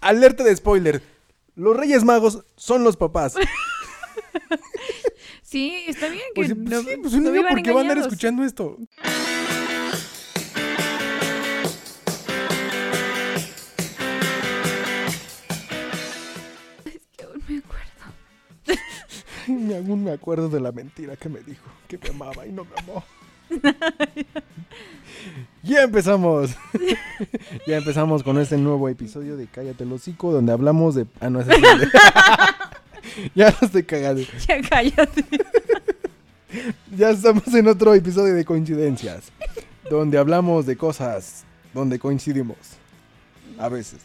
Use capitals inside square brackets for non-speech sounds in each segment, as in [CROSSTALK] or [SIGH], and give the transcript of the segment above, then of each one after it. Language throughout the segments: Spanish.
Alerta de spoiler. Los Reyes Magos son los papás. [LAUGHS] Sí, está bien que Pues, sí, no, sí, pues un no niño, vivan ¿por qué va a andar escuchando esto? Que aún me acuerdo. [LAUGHS] Aún me acuerdo de la mentira que me dijo, que me amaba y no me amó. [LAUGHS] ya empezamos. [LAUGHS] ya empezamos con este nuevo episodio de Cállate el hocico, donde hablamos de... Ah, no, es [LAUGHS] ya no estoy cagado. Ya cállate. Ya estamos en otro episodio de coincidencias, donde hablamos de cosas donde coincidimos. A veces.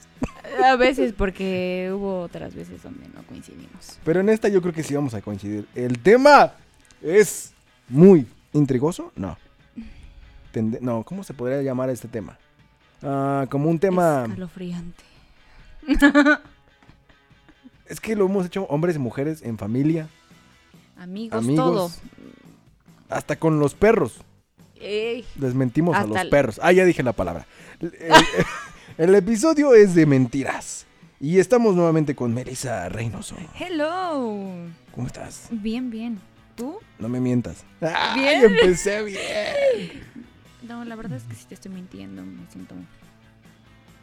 A veces porque hubo otras veces donde no coincidimos. Pero en esta yo creo que sí vamos a coincidir. El tema es muy intrigoso. No. Tende- no, ¿cómo se podría llamar este tema? Ah, como un tema... Escalofriante. [LAUGHS] Es que lo hemos hecho hombres y mujeres en familia, Amigos, amigos, todo. hasta con los perros. Ey, Desmentimos a Hasta los el- perros. Ah, ya dije la palabra. El, [LAUGHS] el- el episodio es de mentiras. Y estamos nuevamente con Melissa Reynoso. hello. ¿Cómo estás? Bien, bien. ¿Tú? No me mientas. ¡Ay, Bien. empecé bien! No, la verdad es que sí te estoy mintiendo. Me siento.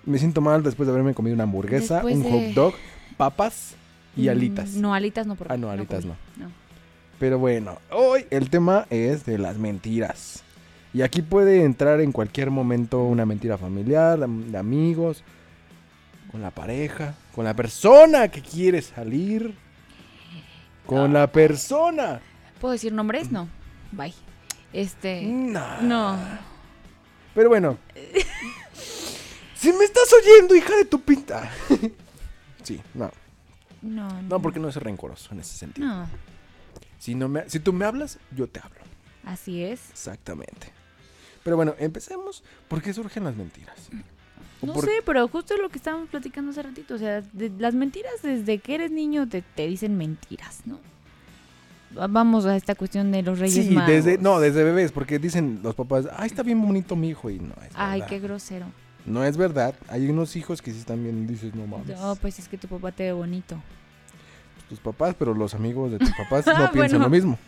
Me siento mal después de haberme comido una hamburguesa, Después un de- hot dog, papas y Mm, alitas. No, alitas no. Porque Ah, no, alitas no. no. Pero bueno, hoy el tema es de las mentiras. Y aquí puede entrar en cualquier momento una mentira familiar, de, de amigos, con la pareja, con la persona que quiere salir, con la persona. ¿Puedo decir nombres? No. Bye. Este. No. No. Pero bueno. si me estás oyendo, hija de tu pinta. [LAUGHS] sí, no. No, no. No, porque no es rencoroso en ese sentido. No. Si, no me, si tú me hablas, yo te hablo. Así es. Exactamente. Pero bueno, empecemos. ¿Por qué surgen las mentiras? ¿O No por- sé, pero justo lo que estábamos platicando hace ratito. O sea, de- las mentiras desde que eres niño te, te dicen mentiras, ¿no? Va- Vamos a esta cuestión de los reyes Sí, magos. desde, no, desde bebés, porque dicen los papás, ay, está bien bonito mi hijo, y no es Ay, verdad. qué grosero. No es verdad. Hay unos hijos que sí están bien, dices, no mames. No, pues es que tu papá te ve bonito. Tus papás, pero los amigos de tus papás [LAUGHS] no Ah, piensan bueno. lo mismo.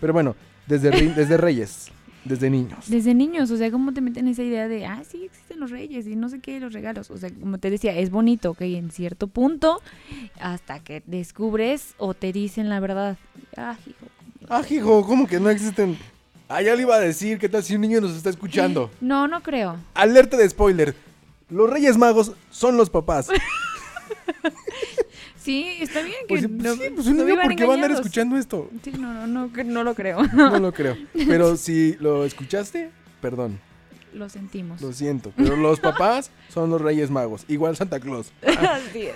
Pero bueno, desde, desde reyes, desde niños. Desde niños, o sea, ¿cómo te meten esa idea de, ah, sí, existen los reyes y no sé qué, los regalos? O sea, como te decía, es bonito, ok, en cierto punto, hasta que descubres o te dicen la verdad. Ah, hijo. Ah, hijo, ¿cómo que no existen? Ah, ya le iba a decir, ¿qué tal si un niño nos está escuchando? [LAUGHS] No, no creo. Alerta de spoiler. Los Reyes Magos son los papás. [LAUGHS] Sí, está bien que Pues, no, sí, pues un no niño, vivan ¿por qué va a andar escuchando esto? Sí, no, no, no, que no lo creo. No lo creo. [LAUGHS] Pero si lo escuchaste, perdón, Lo sentimos. lo siento. Pero los papás son los Reyes Magos, igual Santa Claus. [LAUGHS] Así es.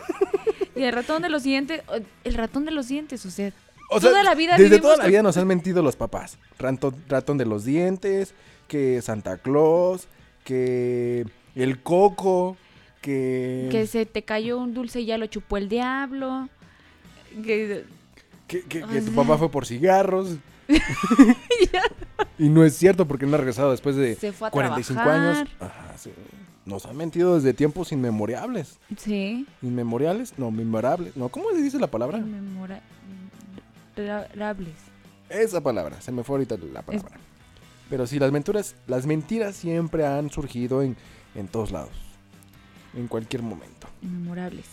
Y el ratón de los dientes, el ratón de los dientes, sea, O sea, Toda la vida desde toda la vida nos han mentido los papás. Ranto- ratón de los dientes, que Santa Claus, que el coco, que... que se te cayó un dulce y ya lo chupó el diablo. Que, Que, que- O que tu papá fue por cigarros. [LAUGHS] y no es cierto porque no ha regresado después de se fue a 45 trabajar. años. Ajá, sí. Nos han mentido desde tiempos inmemorables. Sí. ¿Inmemoriales? No, memorables. No, ¿cómo se dice la palabra? Inmemorables. Esa palabra, se me fue ahorita la palabra. Pero sí, las mentiras, las mentiras siempre han surgido en, en todos lados. En cualquier momento. Inmemorables.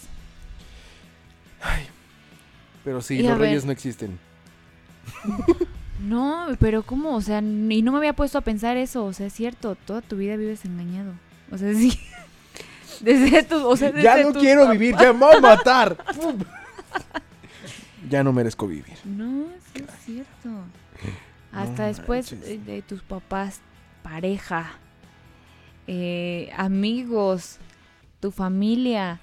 Pero sí, Y los ver. reyes no existen. No, pero ¿cómo? O sea, y no me había puesto a pensar eso. O sea, es cierto, toda tu vida vives engañado. O sea, [LAUGHS] sí. Desde tu, o sea, Ya no tus quiero papás. vivir, ya me voy a matar. Ya no merezco vivir. No, sí es cierto. Hasta después manches. de tus papás, pareja, eh, amigos, tu familia.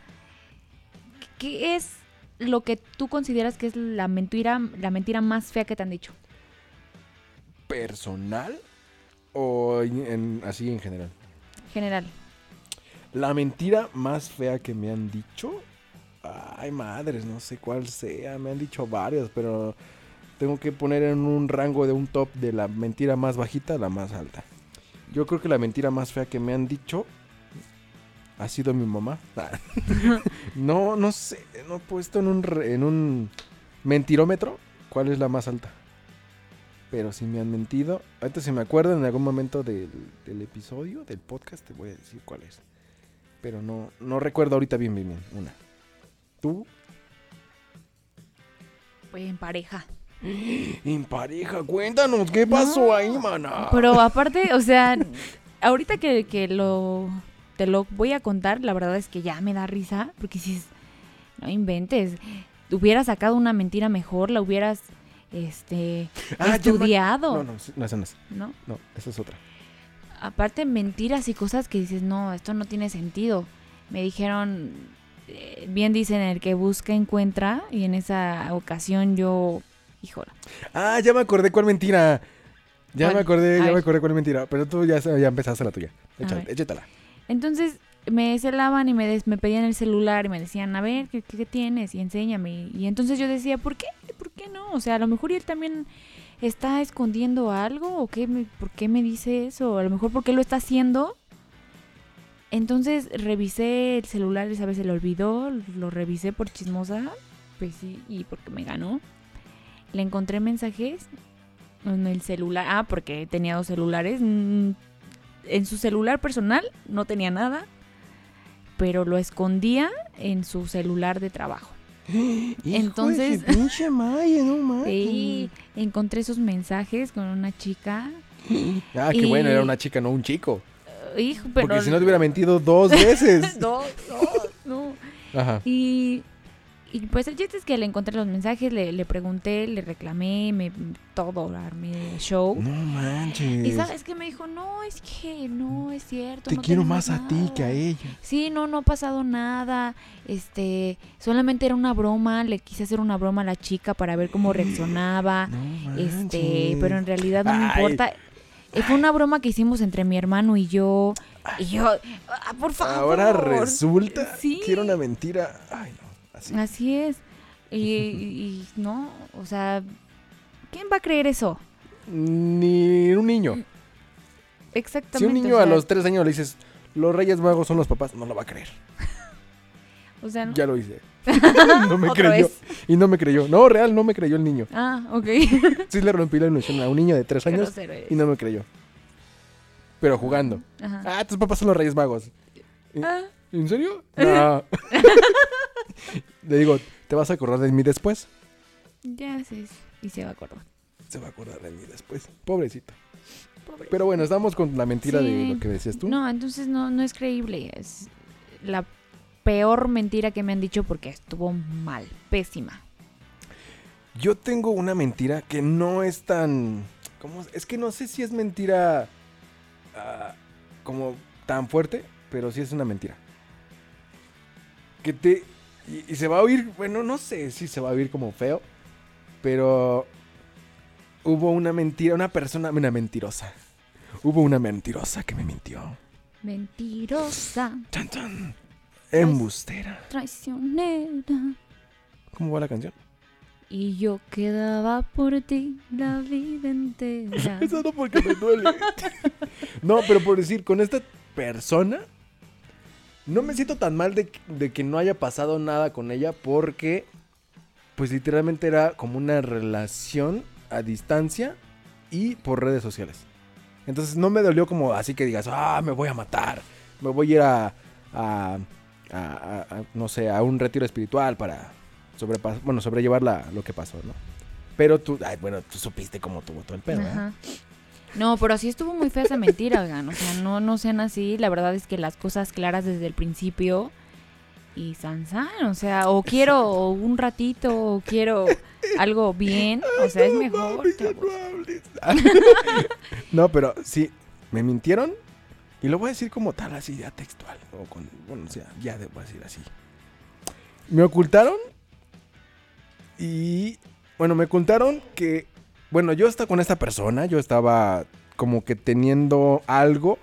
¿Qué es lo que tú consideras que es la mentira, la mentira más fea que te han dicho? ¿Personal o en- así en general? General. La mentira más fea que me han dicho. Ay, madres, no sé cuál sea. Me han dicho varias, pero tengo que poner en un rango de un top de la mentira más bajita a la más alta. Yo creo que la mentira más fea que me han dicho ha sido mi mamá. [LAUGHS] no, no sé, no he puesto en un, re- en un mentirómetro cuál es la más alta. Pero si me han mentido, ahorita si me acuerdo en algún momento del, del episodio, del podcast, te voy a decir cuál es. Pero no, no recuerdo ahorita bien, bien, bien. Una. ¿Tú? Pues en pareja. [GASPS] En pareja, cuéntanos, ¿qué pasó No, ahí, mana? Pero aparte, o sea, ahorita que, que lo te lo voy a contar, la verdad es que ya me da risa, porque si no inventes, hubieras sacado una mentira mejor, la hubieras este Ah, estudiado, No, no, no, esa no es. ¿no? No, esa es otra. Aparte mentiras y cosas que dices, "No, esto no tiene sentido." Me dijeron eh, bien dicen el que busca encuentra y en esa ocasión yo, híjole. Ah, ya me acordé cuál mentira. Ya me acordé, ya me acordé cuál mentira. Pero tú ya, ya empezaste la tuya. Échala, échatela. Entonces me celaban y me, des- me pedían el celular y me decían, a ver, ¿qué, qué tienes? Y enséñame. Y entonces yo decía, ¿por qué? ¿Por qué no? O sea, a lo mejor él también está escondiendo algo o qué me, por qué me dice eso. A lo mejor por qué lo está haciendo. Entonces revisé el celular, esa vez se le olvidó, lo revisé por chismosa, pues sí, y porque me ganó. Le encontré mensajes en el celular, ah, porque tenía dos celulares. En su celular personal no tenía nada, pero lo escondía en su celular de trabajo. [GASPS] Entonces- de pinche Maya, no. [LAUGHS] Sí, encontré esos mensajes con una chica. [GASPS] Ah, qué Y- bueno, era una chica, no un chico. Uh, Hijo, pero Porque si no te hubiera mentido dos [LAUGHS] veces. dos, dos, no. Ajá. Y, y pues el chiste es que le encontré los mensajes, le, le pregunté, le reclamé, me, todo, armé show. No manches. Y sabes que me dijo, no, es que no es cierto. Te no quiero más a ti que a nada". ella. Sí, no, no ha pasado nada. Este, solamente era una broma. Le quise hacer una broma a la chica para ver cómo reaccionaba. No Este, pero en realidad no me importa. Eh, Fue una broma que hicimos entre mi hermano y yo. Y yo, ah, por favor. Ahora resulta Sí. que era una mentira. Ay, no. Así. Así es. [LAUGHS] Y, no, o sea, ¿quién va a creer eso? Ni un niño. Exactamente. Si un niño o a los tres años le dices, los Reyes Magos son los papás, no lo va a creer. [LAUGHS] O sea, no. Ya lo hice. [LAUGHS] no me creyó. vez. Y no me creyó. No, real, no me creyó el niño. Ah, ok. Sí le rompí la ilusión a un niño de tres años y no me creyó. Pero jugando. Ajá. Ah, tus papás son los Reyes Magos. Ah, ¿En serio? No. [LAUGHS] le digo, ¿te vas a acordar de mí después? ya sé. Y se va a acordar. Se va a acordar de mí después. Pobrecito. Pobre. Pero bueno, estamos con la mentira de Sí. lo que decías tú. No, entonces no, no es creíble. Es la peor mentira que me han dicho porque estuvo mal, pésima. Yo tengo una mentira que no es tan. ¿cómo? Es Es que no sé si es mentira ah, como tan fuerte, pero sí es una mentira. Que te. Y, y se va a oír. Bueno, no sé si se va a oír como feo, pero. Hubo una mentira, una persona, una mentirosa. Hubo una mentirosa que me mintió. Mentirosa, Chan, chan. Embustera. traicionera. ¿Cómo va la canción? Y yo quedaba por ti la vida [LAUGHS] entera. Eso no porque me duele. [LAUGHS] no, pero por decir, con esta persona, no me siento tan mal de, que no haya pasado nada con ella porque, pues literalmente era como una relación a distancia y por redes sociales. Entonces no me dolió como así que digas, ah, me voy a matar, me voy a ir a, no sé, a un retiro espiritual para sobrepas bueno, sobrellevar la- lo que pasó, ¿no? Pero tú, bueno, tú supiste cómo tuvo todo el pedo, ¿eh? No, pero sí estuvo muy fea esa mentira, oigan. O sea, no, no sean así. La verdad es que las cosas claras desde el principio. Y Sansan, o sea, o quiero un ratito, o quiero algo bien. O sea, es mejor. [LAUGHS] no pero sí, me mintieron. Y lo voy a decir como tal, así ya textual. O con, bueno, o sea, ya debo decir así. Me ocultaron. Y bueno, me ocultaron que, bueno, yo estaba con esta persona, yo estaba como que teniendo algo.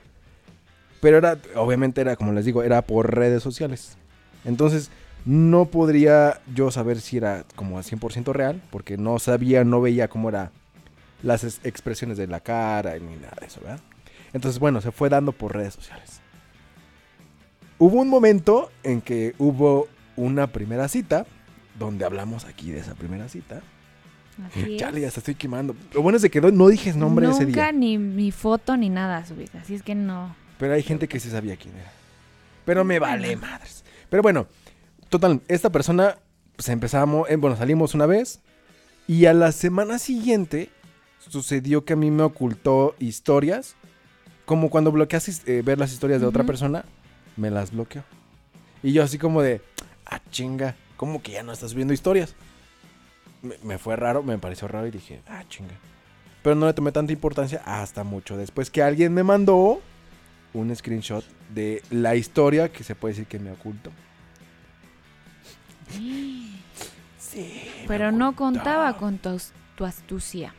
Pero era, obviamente era, como les digo, era por redes sociales. Entonces, no podría yo saber si era como a 100% real, porque no sabía, no veía cómo eran las es- expresiones de la cara ni nada de eso, ¿verdad? Entonces, bueno, se fue dando por redes sociales. Hubo un momento en que hubo una primera cita, donde hablamos aquí de esa primera cita. Así [LAUGHS] Chale, es. ya se estoy quemando. Lo bueno es de que no, dije nombre Nunca ese día. ni mi foto ni nada subí. Así es que no. Pero hay gente que sí sabía quién era. Pero me vale madres. Pero bueno, total, esta persona, pues empezamos, eh, bueno, salimos una vez. Y a la semana siguiente sucedió que a mí me ocultó historias. Como cuando bloqueas eh, ver las historias de otra Ujú. persona, me las bloqueó. Y yo así como de, ah, chinga, ¿cómo que ya no estás viendo historias? Me, me fue raro, me pareció raro y dije, ah, chinga. Pero no le tomé tanta importancia hasta mucho después que alguien me mandó un screenshot de la historia que se puede decir que me ocultó. [GASPS] Sí. Pero no contaba con tu, tu astucia.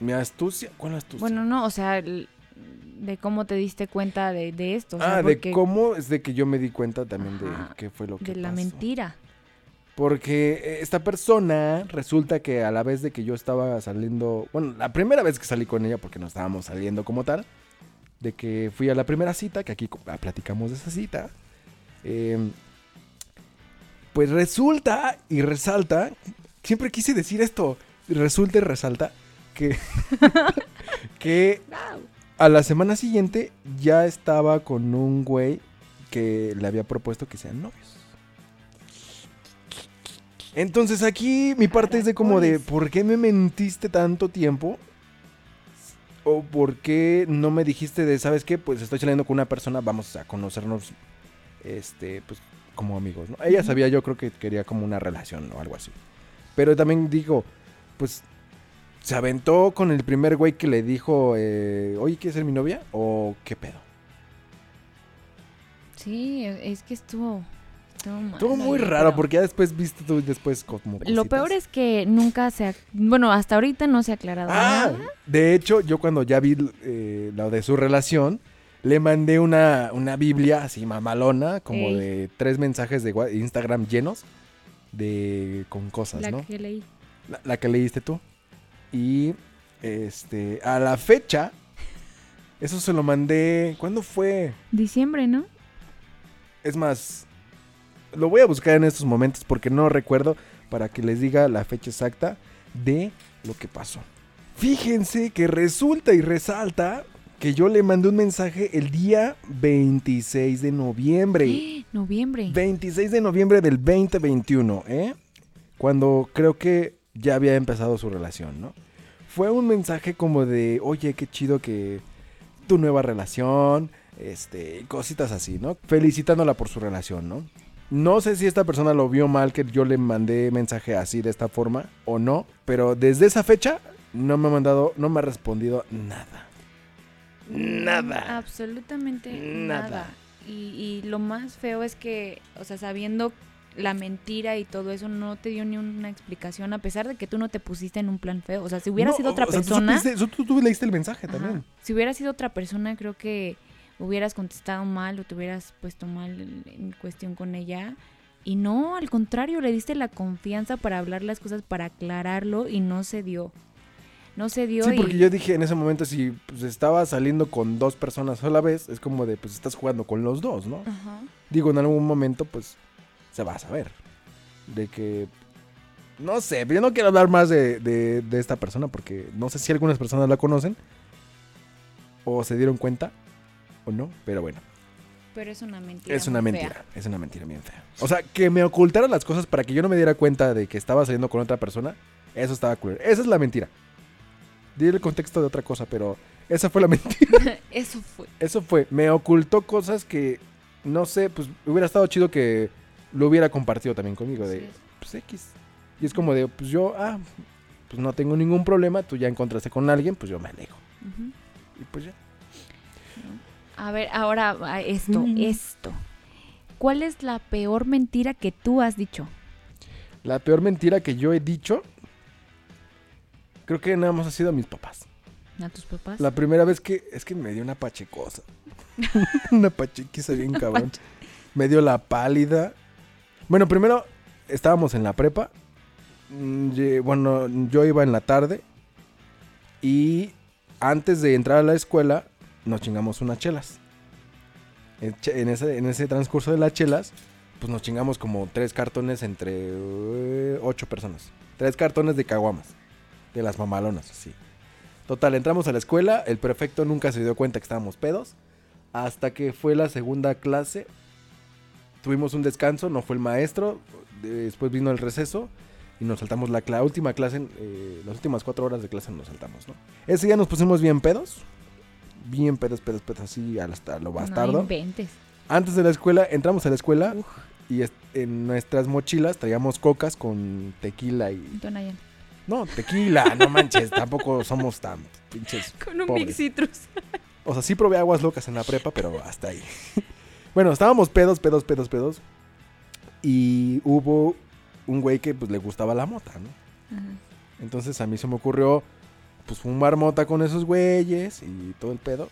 Mi astucia, ¿cuál astucia? Bueno, no, o sea, de cómo te diste cuenta de, de esto. o sea, ah, de cómo es de que yo me di cuenta también Ajá, de qué fue lo que de la pasó. mentira. Porque eh, esta persona resulta que a la vez de que yo estaba saliendo, bueno, la primera vez que salí con ella, porque no estábamos saliendo como tal, de que fui a la primera cita, que aquí ah, platicamos de esa cita, eh, pues resulta y resalta, siempre quise decir esto, resulta y resalta, que, [LAUGHS] que a la semana siguiente ya estaba con un güey que le había propuesto que sean novios. Entonces aquí mi parte es de como de. ¿por qué me mentiste tanto tiempo? ¿O por qué no me dijiste de, ¿sabes qué? Pues estoy saliendo con una persona, vamos a conocernos, este, pues como amigos, ¿no? Ella sabía, yo creo que quería como una relación o algo así. Pero también digo, pues, ¿se aventó con el primer güey que le dijo, eh, oye, ¿quieres ser mi novia? ¿O qué pedo? Sí, es que estuvo. Estuvo, muy raro pero- porque ya después viste tú después como Lo peor es que nunca se ha. Bueno, hasta ahorita no se ha aclarado Ah, nada. de hecho, yo cuando ya vi eh, lo de su relación, le mandé una, una Biblia así mamalona, como Ey. de tres mensajes de Instagram llenos de con cosas, La ¿no? que leí. La, la que leíste tú. Y este, a la fecha, eso se lo mandé. ¿Cuándo fue? Diciembre, ¿no? Es más, lo voy a buscar en estos momentos porque no recuerdo para que les diga la fecha exacta de lo que pasó. Fíjense que resulta y resalta que yo le mandé un mensaje el día 26 de noviembre. [GASPS] Noviembre. 26 de noviembre del 2021, ¿eh? Cuando creo que ya había empezado su relación, ¿no? Fue un mensaje como de, oye, qué chido que tu nueva relación, este, cositas así, ¿no? Felicitándola por su relación, ¿no? No sé si esta persona lo vio mal que yo le mandé mensaje así de esta forma o no, pero desde esa fecha no me ha mandado, no me ha respondido nada. Nada. Absolutamente Nada. nada. Y, y lo más feo es que, o sea, sabiendo la mentira y todo eso, no te dio ni una explicación, a pesar de que tú no te pusiste en un plan feo. O sea, si hubiera No, sido otra o sea, tú persona. supiste- tú, tú leíste el mensaje Ajá. también. Si hubiera sido otra persona, creo que hubieras contestado mal o te hubieras puesto mal en- cuestión con ella. Y no, al contrario, le diste la confianza para hablar las cosas, para aclararlo y no se dio. No se dio Sí, y porque yo dije en ese momento, si pues, estaba saliendo con dos personas a la vez, es como de, pues estás jugando con los dos, ¿no? Ajá. Digo, en algún momento, pues, se va a saber. De que, no sé, yo no quiero hablar más de, de- de esta persona porque no sé si algunas personas la conocen o se dieron cuenta o no, pero bueno, Pero es una mentira. es una fea. mentira, es una mentira bien fea. O sea, que me ocultaran las cosas para que yo no me diera cuenta de que estaba saliendo con otra persona, eso estaba culero. Esa es la mentira. Di el contexto de otra cosa, pero esa fue la [LAUGHS] mentira. [LAUGHS] Eso fue. Eso fue, me ocultó cosas que, no sé, pues hubiera estado chido que lo hubiera compartido también conmigo, de, Sí. pues X. Y es como de, pues yo, ah, pues no tengo ningún problema, tú ya encontraste con alguien, pues yo me alejo. Y pues ya. A ver, ahora esto, Mm. esto. ¿Cuál es la peor mentira que tú has dicho? La peor mentira que yo he dicho, creo que nada más ha sido a mis papás. ¿A tus papás? La primera vez que, es que me dio una pachecosa. [LAUGHS] una pachequiza bien cabrón. Me dio la pálida. Bueno, primero estábamos en la prepa. Mm, Bueno, yo iba en la tarde. Y antes de entrar a la escuela, nos chingamos unas chelas. En, ese, transcurso de las chelas, pues nos chingamos como tres cartones entre eh, ocho personas. Tres cartones de caguamas. De las mamalonas, así. Total, entramos a la escuela, el prefecto nunca se dio cuenta que estábamos pedos. Hasta que fue la segunda clase, tuvimos un descanso, no fue el maestro, después vino el receso y nos saltamos la, cla- última clase, eh, las últimas cuatro horas de clase nos saltamos, ¿no? Ese día nos pusimos bien pedos, bien pedos, pedos, pedos, así hasta lo No bastardo. inventes. Antes de la escuela, entramos a la escuela Uf. y en nuestras mochilas traíamos cocas con tequila y... Tonayan. No, tequila, no [LAUGHS] manches, tampoco somos tan pinches [LAUGHS] Con un Pobres. Big Citrus. O sea, sí probé aguas locas en la prepa, pero hasta ahí. [LAUGHS] bueno, estábamos pedos, pedos, pedos, pedos. Y hubo un güey que pues le gustaba la mota, ¿no? Ajá. Entonces a mí se me ocurrió pues fumar mota con esos güeyes y todo el pedo.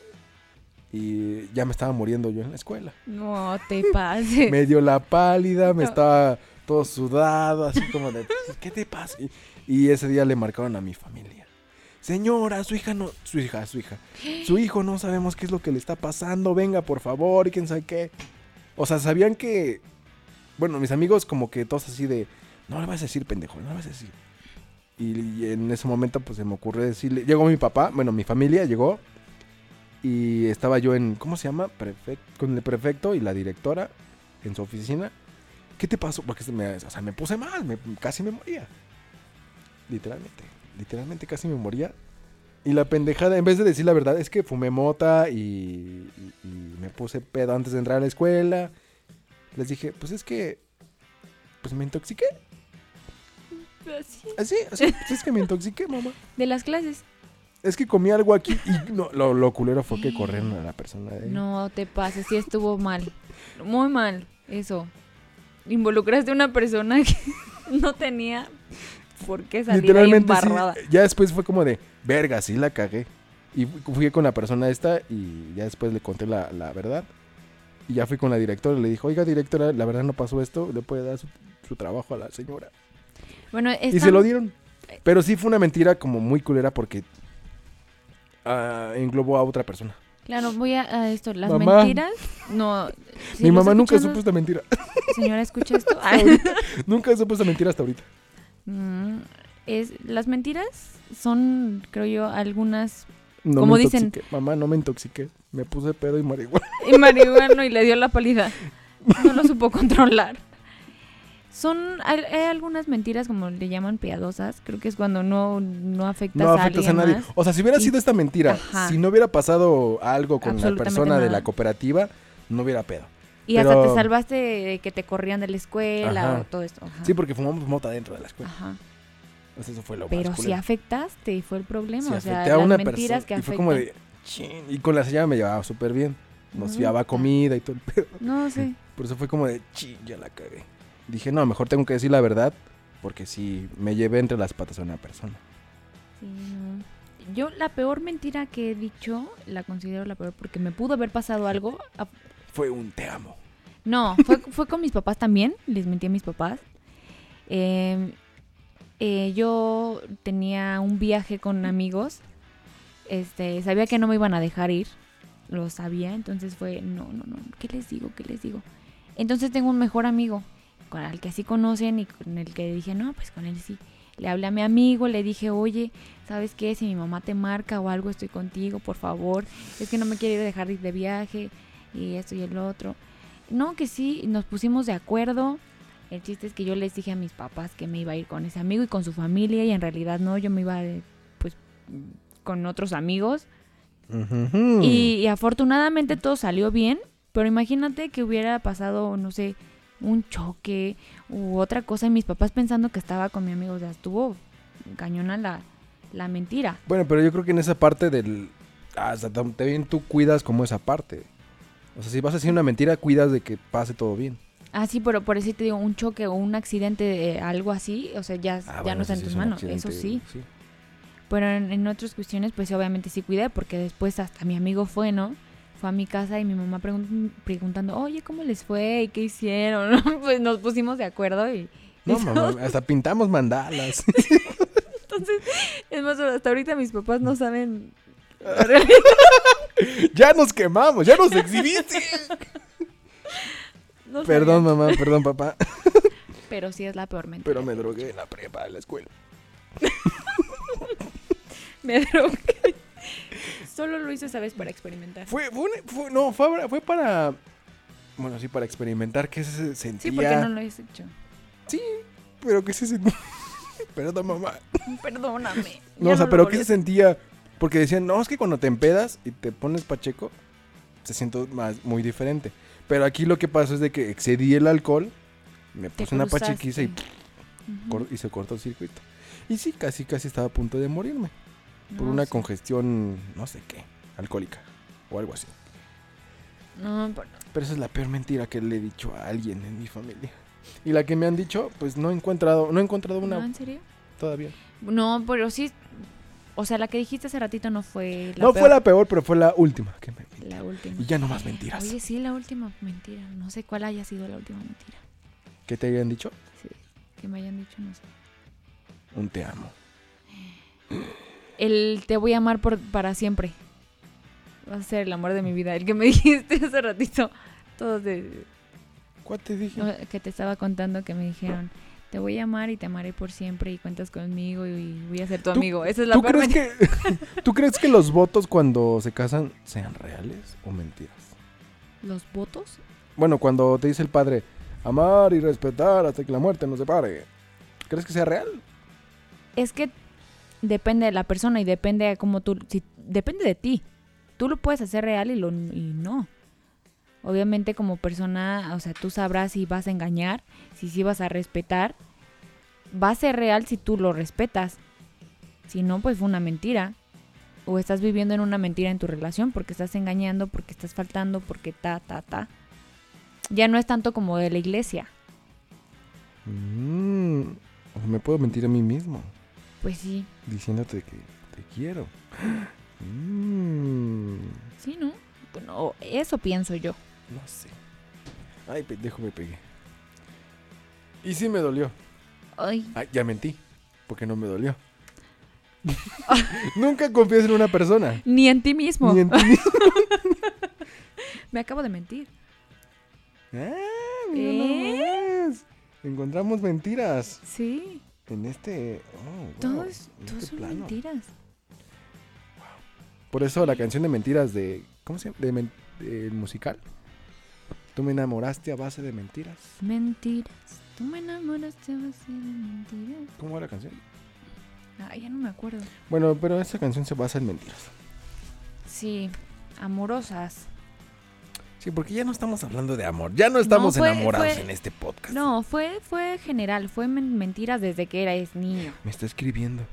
Y ya me estaba muriendo yo en la escuela. No te pases. [LAUGHS] Me dio la pálida, me No. estaba todo sudado, así como de, ¿qué te pasa? Y, y ese día le marcaron a mi familia. Señora, su hija no, su hija, su hija, su hijo no sabemos qué es lo que le está pasando, venga por favor, y quién sabe qué. O sea, sabían que, bueno, mis amigos como que todos así de, no le vas a decir pendejo, no le vas a decir. Y, en ese momento pues se me ocurrió decirle, llegó mi papá, bueno, mi familia llegó y estaba yo en, ¿cómo se llama? Prefec- con el prefecto y la directora en su oficina. ¿Qué te pasó? Porque me, o sea, me puse mal, casi me moría. Literalmente, literalmente casi me moría. Y la pendejada, en vez de decir la verdad, es que fumé mota y- y me puse pedo antes de entrar a la escuela. Les dije, pues es que, pues me intoxiqué. Así. Así, así, pues es que me intoxiqué, mamá. De las clases. Es que comí algo aquí y no, lo, lo culero fue que corrieron a la persona de ahí. No te pases, sí estuvo mal. Muy mal, eso. Involucraste a una persona que [LAUGHS] no tenía por qué salir ahí Literalmente sí, embarrada. ya después fue como de, verga, sí la cagué. Y fu- fui con la persona esta y ya después le conté la, la verdad. Y ya fui con la directora y le dije, oiga directora, la verdad no pasó esto, le puede dar su, su trabajo a la señora. Bueno, Y se lo dieron. Pero sí fue una mentira como muy culera porque ah, englobó a otra persona. Claro, voy a, a esto. Las Mamá. mentiras, no. si Mi mamá nunca supo esta mentira. [LAUGHS] Señora, ¿escucha esto? [LAUGHS] nunca supo esta mentira hasta ahorita. Mm, es, las mentiras son, creo yo, algunas... No Como me dicen-. Mamá, no me intoxiqué. Me puse pedo y marihuana. [LAUGHS] Y marihuana y le dio la pálida. No lo supo controlar. Son, hay, hay algunas mentiras como le llaman piadosas. Creo que es cuando no, no afectas, No afectas a alguien nadie. más. O sea, si hubiera Y- sido esta mentira, Ajá. si no hubiera pasado algo con la persona de la cooperativa, no hubiera pedo. Y hasta te salvaste de que te corrían de la escuela Ajá. o todo esto. Ajá. Sí, porque fumamos mota dentro de la escuela. Ajá. Sea, eso fue lo Pero más si afectaste y fue el problema. Sí, o sea, a las una mentiras persona. que y fue afectan. como de, chin. Y con la señora me llevaba súper bien. Nos fiaba comida y todo el pedo. No sé. Por eso fue como de, chin, ya la cagué. Dije, no, mejor tengo que decir la verdad. Porque si me llevé entre las patas a una persona. Sí, no. Yo la peor mentira que he dicho la considero la peor porque me pudo haber pasado algo. a- Fue un te amo. No, fue, fue con mis papás también. Les mentí a mis papás. Eh, eh, yo tenía un viaje con amigos. Este, sabía que no me iban a dejar ir. Lo sabía. Entonces fue, no, no, no. ¿Qué les digo? ¿Qué les digo? Entonces tengo un mejor amigo. Con el que sí conocen y con el que dije, no, pues con él sí. Le hablé a mi amigo, le dije, oye, ¿sabes qué? Si mi mamá te marca o algo, estoy contigo, por favor. Es que no me quiere ir a dejar ir de viaje y esto y el otro. No, que sí, nos pusimos de acuerdo. El chiste es que yo les dije a mis papás que me iba a ir con ese amigo y con su familia y en realidad no, yo me iba pues con otros amigos. Y, y afortunadamente todo salió bien, pero imagínate que hubiera pasado, no sé, un choque u otra cosa y mis papás pensando que estaba con mi amigo, o sea, estuvo cañona la, la mentira. Bueno, pero yo creo que en esa parte del... Hasta tam- también tú cuidas como esa parte. O sea, si vas a decir una mentira, cuidas de que pase todo bien. Ah, sí, pero por eso te digo, un choque o un accidente, eh, algo así, o sea, ya, Ah, ya bueno, no está sí, en sí, tus es manos, eso accidente, sí. Pero en, en otras cuestiones, pues obviamente sí cuidé, porque después hasta mi amigo fue, ¿no? Fue a mi casa y mi mamá pregun- preguntando, oye, ¿cómo les fue? ¿Y qué hicieron? [LAUGHS] pues nos pusimos de acuerdo y... No, mamá, hasta pintamos mandalas. [LAUGHS] Entonces, es más, hasta ahorita mis papás no saben... [LAUGHS] Ya nos quemamos, ya nos exhibiste. No perdón, sabía. mamá, perdón, papá. Pero sí es la peor mentira. Pero me drogué en la prepa, en la escuela. Me drogué. Solo lo hice esa vez para experimentar. Fue, fue, un- fue- no, fue, fue para. Bueno, sí, para experimentar qué se sentía. Sí, porque no lo has hecho. Sí, pero qué se sentía. [LAUGHS] Perdón, mamá. Perdóname. No, Ya o sea, lo pero volví qué a se sentía. Porque decían, no, es que cuando te empedas y te pones pacheco, se siente más, muy diferente. Pero aquí lo que pasó es de que excedí el alcohol, me Te puse una cruzaste. pachequiza y, Ujú. cor- y se cortó el circuito. Y sí, casi, casi estaba a punto de morirme. Por No, una sí. congestión, no sé qué, alcohólica o algo así. No, pero- Pero esa es la peor mentira que le he dicho a alguien en mi familia. Y la que me han dicho, pues no he encontrado, no he encontrado una ¿No, en serio? todavía. No, pero sí. O sea, la que dijiste hace ratito no fue la no peor, fue la peor, pero fue la última que me la última. Y ya no más mentiras. Oye, sí, la última mentira. No sé cuál haya sido la última mentira. ¿Qué te habían dicho? Sí, que me hayan dicho, no sé. Un te amo. [GASPS] [GASPS] [GASPS] El te voy a amar por, para siempre. Va a ser el amor de mi vida. El que me [LAUGHS] dijiste hace ratito. Todos de, ¿Cuál te dije? no, que te estaba contando que me dijeron, te voy a amar y te amaré por siempre y cuentas conmigo y voy a ser tu ¿Tú- amigo. Esa es la ¿Tú crees, que, [LAUGHS] ¿Tú crees que los votos cuando se casan sean reales o mentiras? ¿Los votos? Bueno, cuando te dice el padre, amar y respetar hasta que la muerte nos separe. ¿Crees que sea real? Es que depende de la persona y depende de cómo tú... Depende de ti. Tú lo puedes hacer real y, lo, y no. Obviamente como persona, o sea, tú sabrás si vas a engañar, si sí vas a respetar. Va a ser real si tú lo respetas. Si no, pues fue una mentira. O estás viviendo en una mentira en tu relación porque estás engañando, porque estás faltando, porque ta, ta, ta. Ya no es tanto como de la iglesia. Mm, o me puedo mentir a mí mismo Pues sí, diciéndote que te quiero. [GASPS] Mm, sí, ¿no? Bueno, eso pienso yo. no sé. Ay, pendejo, me pegué. Y sí me dolió. Ay, Ay, ya mentí, porque no me dolió. [LAUGHS] [LAUGHS] Nunca confíes en una persona. Ni en ti mismo. Ni en ti mismo. [LAUGHS] Me acabo de mentir. Ah, mira ¿Eh? Encontramos mentiras Sí, en este. oh, wow, todo, es, en todo este son plano. mentiras. Por eso la canción de mentiras de. ¿Cómo se llama? De men- del musical. Tú me enamoraste a base de mentiras. Mentiras. Tú me enamoraste a base de mentiras. ¿Cómo va la canción? Ay, ya no me acuerdo. Bueno, pero esta canción se basa en mentiras. Sí, amorosas. Sí, porque ya no estamos hablando de amor. Ya no estamos fue- enamorados fue- en este podcast. No, fue, fue general. Fue men- mentiras desde que eras niño. Me está escribiendo.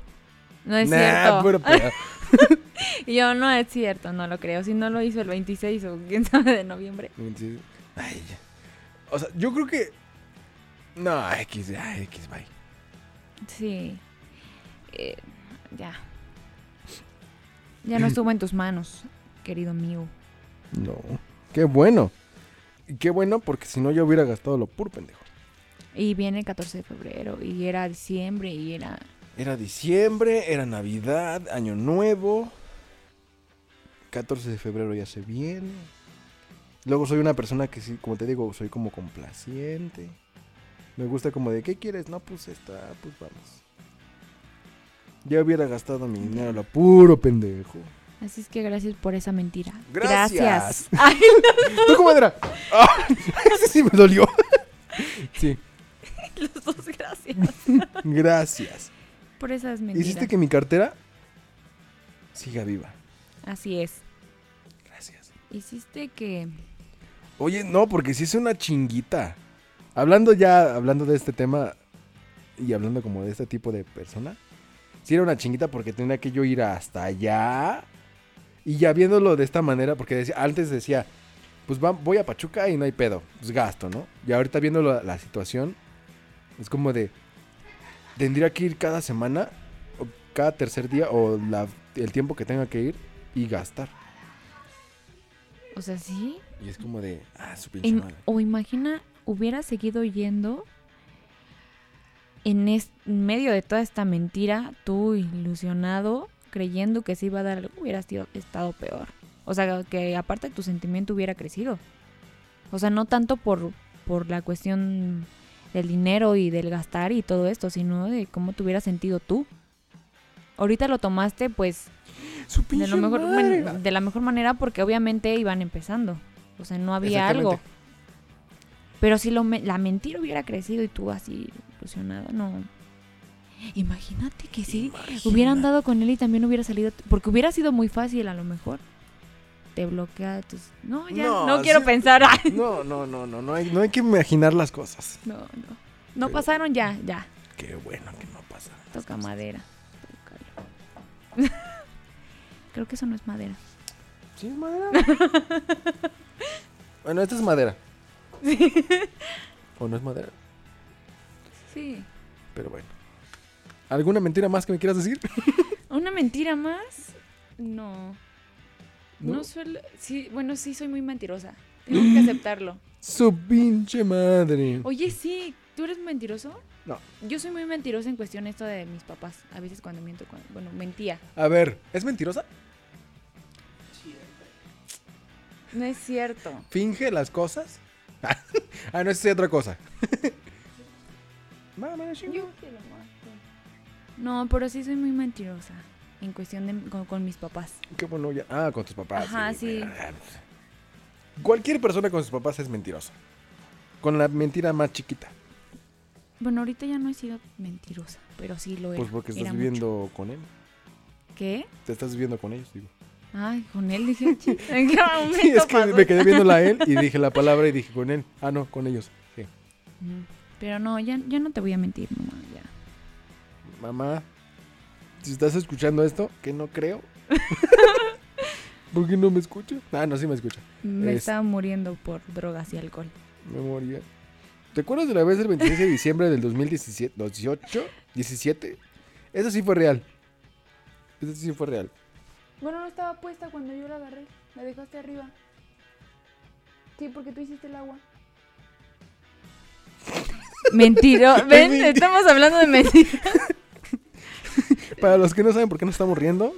No es Nah, cierto. [LAUGHS] Yo no es cierto, no lo creo. Si no lo hizo el 26 o quién [LAUGHS] sabe de noviembre. Ay, ya. O sea, yo creo que. No, X, ya, X, bye. Sí. Eh, ya. Ya no estuvo en tus manos, querido mío. No. Qué bueno. Y qué bueno porque si no yo hubiera gastado lo puro pendejo. Y viene el 14 de febrero y era diciembre y era... Era diciembre, era Navidad, Año Nuevo. 14 de febrero ya se viene. Luego soy una persona que sí, como te digo, soy como complaciente. Me gusta como de, ¿qué quieres? No, pues esta, pues vamos. Ya hubiera gastado mi dinero lo puro pendejo. Así es que gracias por esa mentira. Gracias. Ay, [LAUGHS] ¿Tú cómo era? Ah, [LAUGHS] ese sí me dolió. [LAUGHS] Sí, los dos gracias. gracias. Por esas mentiras. Hiciste que mi cartera siga viva. Así es. Gracias. Hiciste que... Oye, no, porque sí es una chinguita. Hablando ya, hablando de este tema y hablando como de este tipo de persona, sí era una chinguita porque tenía que yo ir hasta allá. Y ya viéndolo de esta manera, porque decía, antes decía, pues va- voy a Pachuca y no hay pedo, pues gasto, ¿no? Y ahorita viendo la, situación, es como de, tendría que ir cada semana, o cada tercer día, o la- el tiempo que tenga que ir y gastar. O sea, sí. Y es como de, ah, su pinche madre. o imagina, hubiera seguido yendo en, es- en medio de toda esta mentira, tú ilusionado, creyendo que se iba a dar algo, hubiera sido, estado peor. O sea, que aparte tu sentimiento hubiera crecido. O sea, no tanto por, por la cuestión del dinero y del gastar y todo esto, sino de cómo te hubieras sentido tú. Ahorita lo tomaste, pues, Su de, lo mejor, de la mejor manera porque obviamente iban empezando. O sea, no había algo. Pero si lo la mentira hubiera crecido y tú así ilusionado, no. Imagínate que sí hubieran dado con él y también hubiera salido. Porque hubiera sido muy fácil a lo mejor. Te bloquea tus. No, ya. No, No, quiero sí. pensar. [LAUGHS] No, no, no, no, no hay, no hay que imaginar las cosas. no, no. No pasaron ya, ya. Qué bueno que no pasa. Toca madera. [LAUGHS] Creo que eso no es madera. Sí, es madera. [LAUGHS] bueno, esta es madera. ¿O no es madera? Sí. Pero bueno. ¿Alguna mentira más que me quieras decir? [LAUGHS] ¿Una mentira más? No. ¿No? No, suelo. Sí, bueno, sí, soy muy mentirosa. [GASPS] Tengo que aceptarlo. Su pinche madre. Oye, sí, ¿tú eres mentiroso? No. Yo soy muy mentirosa en cuestión esto de mis papás. A veces cuando miento, cuando- bueno, mentía. A ver, ¿es mentirosa? No es cierto. ¿Finge las cosas? [LAUGHS] ah, no, es otra cosa. [LAUGHS] Mamá, chingo. No, pero sí soy muy mentirosa en cuestión de con, con mis papás. Qué bueno ya. Ah, con tus papás. Ajá, sí. Cualquier persona con sus papás es mentirosa. Con la mentira más chiquita. Bueno, ahorita ya no he sido mentirosa, pero sí lo era. Pues porque Era estás mucho. viviendo con él. ¿Qué? Te estás viviendo con ellos, digo. Ay, con él dije. "Ch- [LAUGHS] ¿En qué momento Sí, es que pasó me quedé esto?" viéndola a él y dije la [LAUGHS] palabra y dije con él. Ah, no, con ellos. Sí. Mm, Pero no, ya, ya no te voy a mentir, mamá. Mamá, si estás escuchando esto, que no creo. [LAUGHS] ¿Por qué no me escucha? Ah, no, sí me escucha. Me Es- estaba muriendo por drogas y alcohol. Me moría. ¿Te acuerdas de la vez del 26 de diciembre del 2017? 18, 17. Eso sí fue real. Eso sí fue real. Bueno, no estaba puesta cuando yo la agarré. La dejaste arriba. Sí, porque tú hiciste el agua. Mentiro. [LAUGHS] Ven, estamos hablando de mentiras. Para los que no saben por qué nos estamos riendo.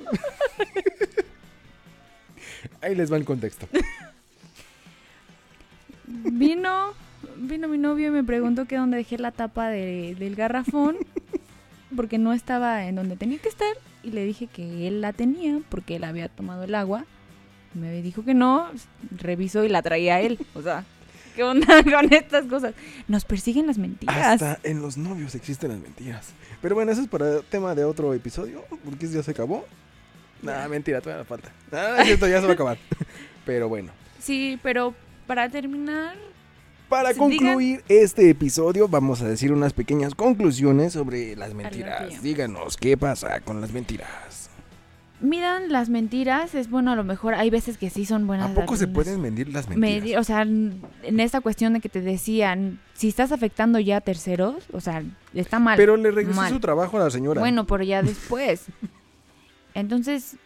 [LAUGHS] Ahí les va el contexto. Vino, vino mi novio y me preguntó que dónde dejé la tapa de- del garrafón. Porque no estaba en donde tenía que estar. Y le dije que él la tenía porque él había tomado el agua. Me dijo que no. Revisó y la traía él. O sea, ¿qué onda [LAUGHS] con estas cosas? Nos persiguen las mentiras. Hasta en los novios existen las mentiras. Pero bueno, eso es para tema de otro episodio. Porque ya se acabó. Nah, mentira, todavía me falta. Ah, es cierto, ya se va a acabar. [LAUGHS] Pero bueno. Sí, pero para terminar, Para concluir este episodio, vamos a decir unas pequeñas conclusiones sobre las mentiras. Díganos, ¿qué pasa con las mentiras? Miran las mentiras, es bueno, a lo mejor hay veces que sí son buenas. ¿A poco se pueden medir las mentiras? Medir, o sea, en esta cuestión de que te decían, si estás afectando ya a terceros, o sea, está mal. Pero le regresé mal. su trabajo a la señora. Bueno, pero ya [LAUGHS] después. Entonces,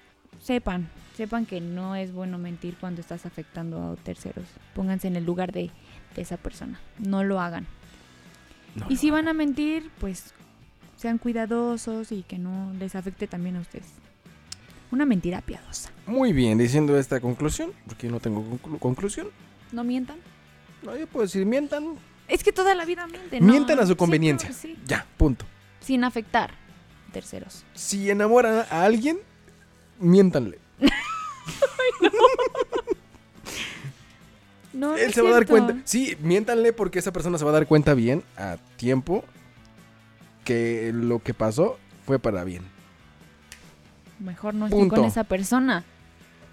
sepan, sepan que no es bueno mentir cuando estás afectando a terceros. Pónganse en el lugar de, de esa persona. No lo hagan. No, Y si van a mentir, pues sean cuidadosos y que no les afecte también a ustedes. Una mentira piadosa. Muy bien, diciendo esta conclusión, porque yo no tengo conclu- conclusión. No mientan. No, yo puedo decir, mientan. Es que toda la vida mienten. ¿no? Mientan a su conveniencia. sí. Ya, punto. Sin afectar terceros. Si enamoran a alguien, miéntanle. [LAUGHS] [LAUGHS] No, no Él se va a dar cuenta. Sí, miéntanle porque esa persona se va a dar cuenta bien, a tiempo, que lo que pasó fue para bien. Mejor no Punto. con esa persona.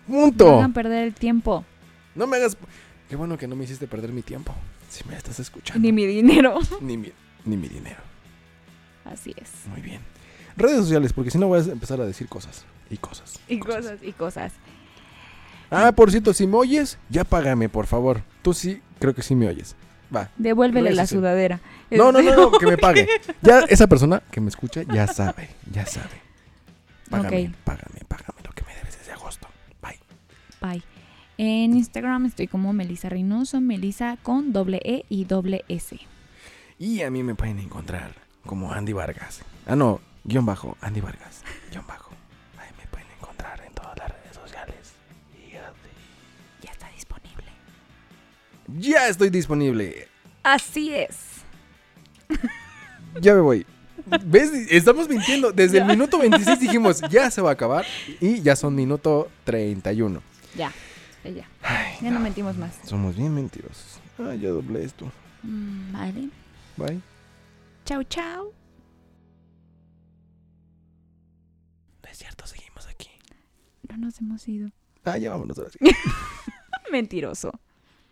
No ¡Punto! hagan perder el tiempo. No me hagas... Qué bueno que no me hiciste perder mi tiempo. Si me estás escuchando. Ni mi dinero. Ni mi, ni mi dinero. Así es. Muy bien. Redes sociales, porque si no voy a empezar a decir cosas. Y cosas. Y cosas, y cosas. Ah, por cierto, si me oyes, ya págame, por favor. Tú sí, creo que sí me oyes. Va. Devuélvele la sudadera. No, no, no, no, que me pague. Ya esa persona que me escucha ya sabe, ya sabe. Págame, págame, págame lo que me debes desde agosto. Bye. Bye. En Instagram estoy como Melisa Reynoso, Melisa con doble E y doble S. Y a mí me pueden encontrar como Andy Vargas. Ah, no, guion bajo, Andy Vargas, guion bajo. Ahí me pueden encontrar en todas las redes sociales. Ya está disponible. Ya estoy disponible. Así es. Ya me voy. ¿Ves? Estamos mintiendo. Desde el minuto 26 dijimos, [LAUGHS] ya se va a acabar. Y ya son minuto 31. Ya, ya, ya. Ya no mentimos más. Somos bien mentirosos. Ah, ya doblé esto. Mm, Vale. Bye. Chau, chau. No es cierto, seguimos aquí. No nos hemos ido. Ah, ya vámonos ahora sí. [LAUGHS] Mentiroso.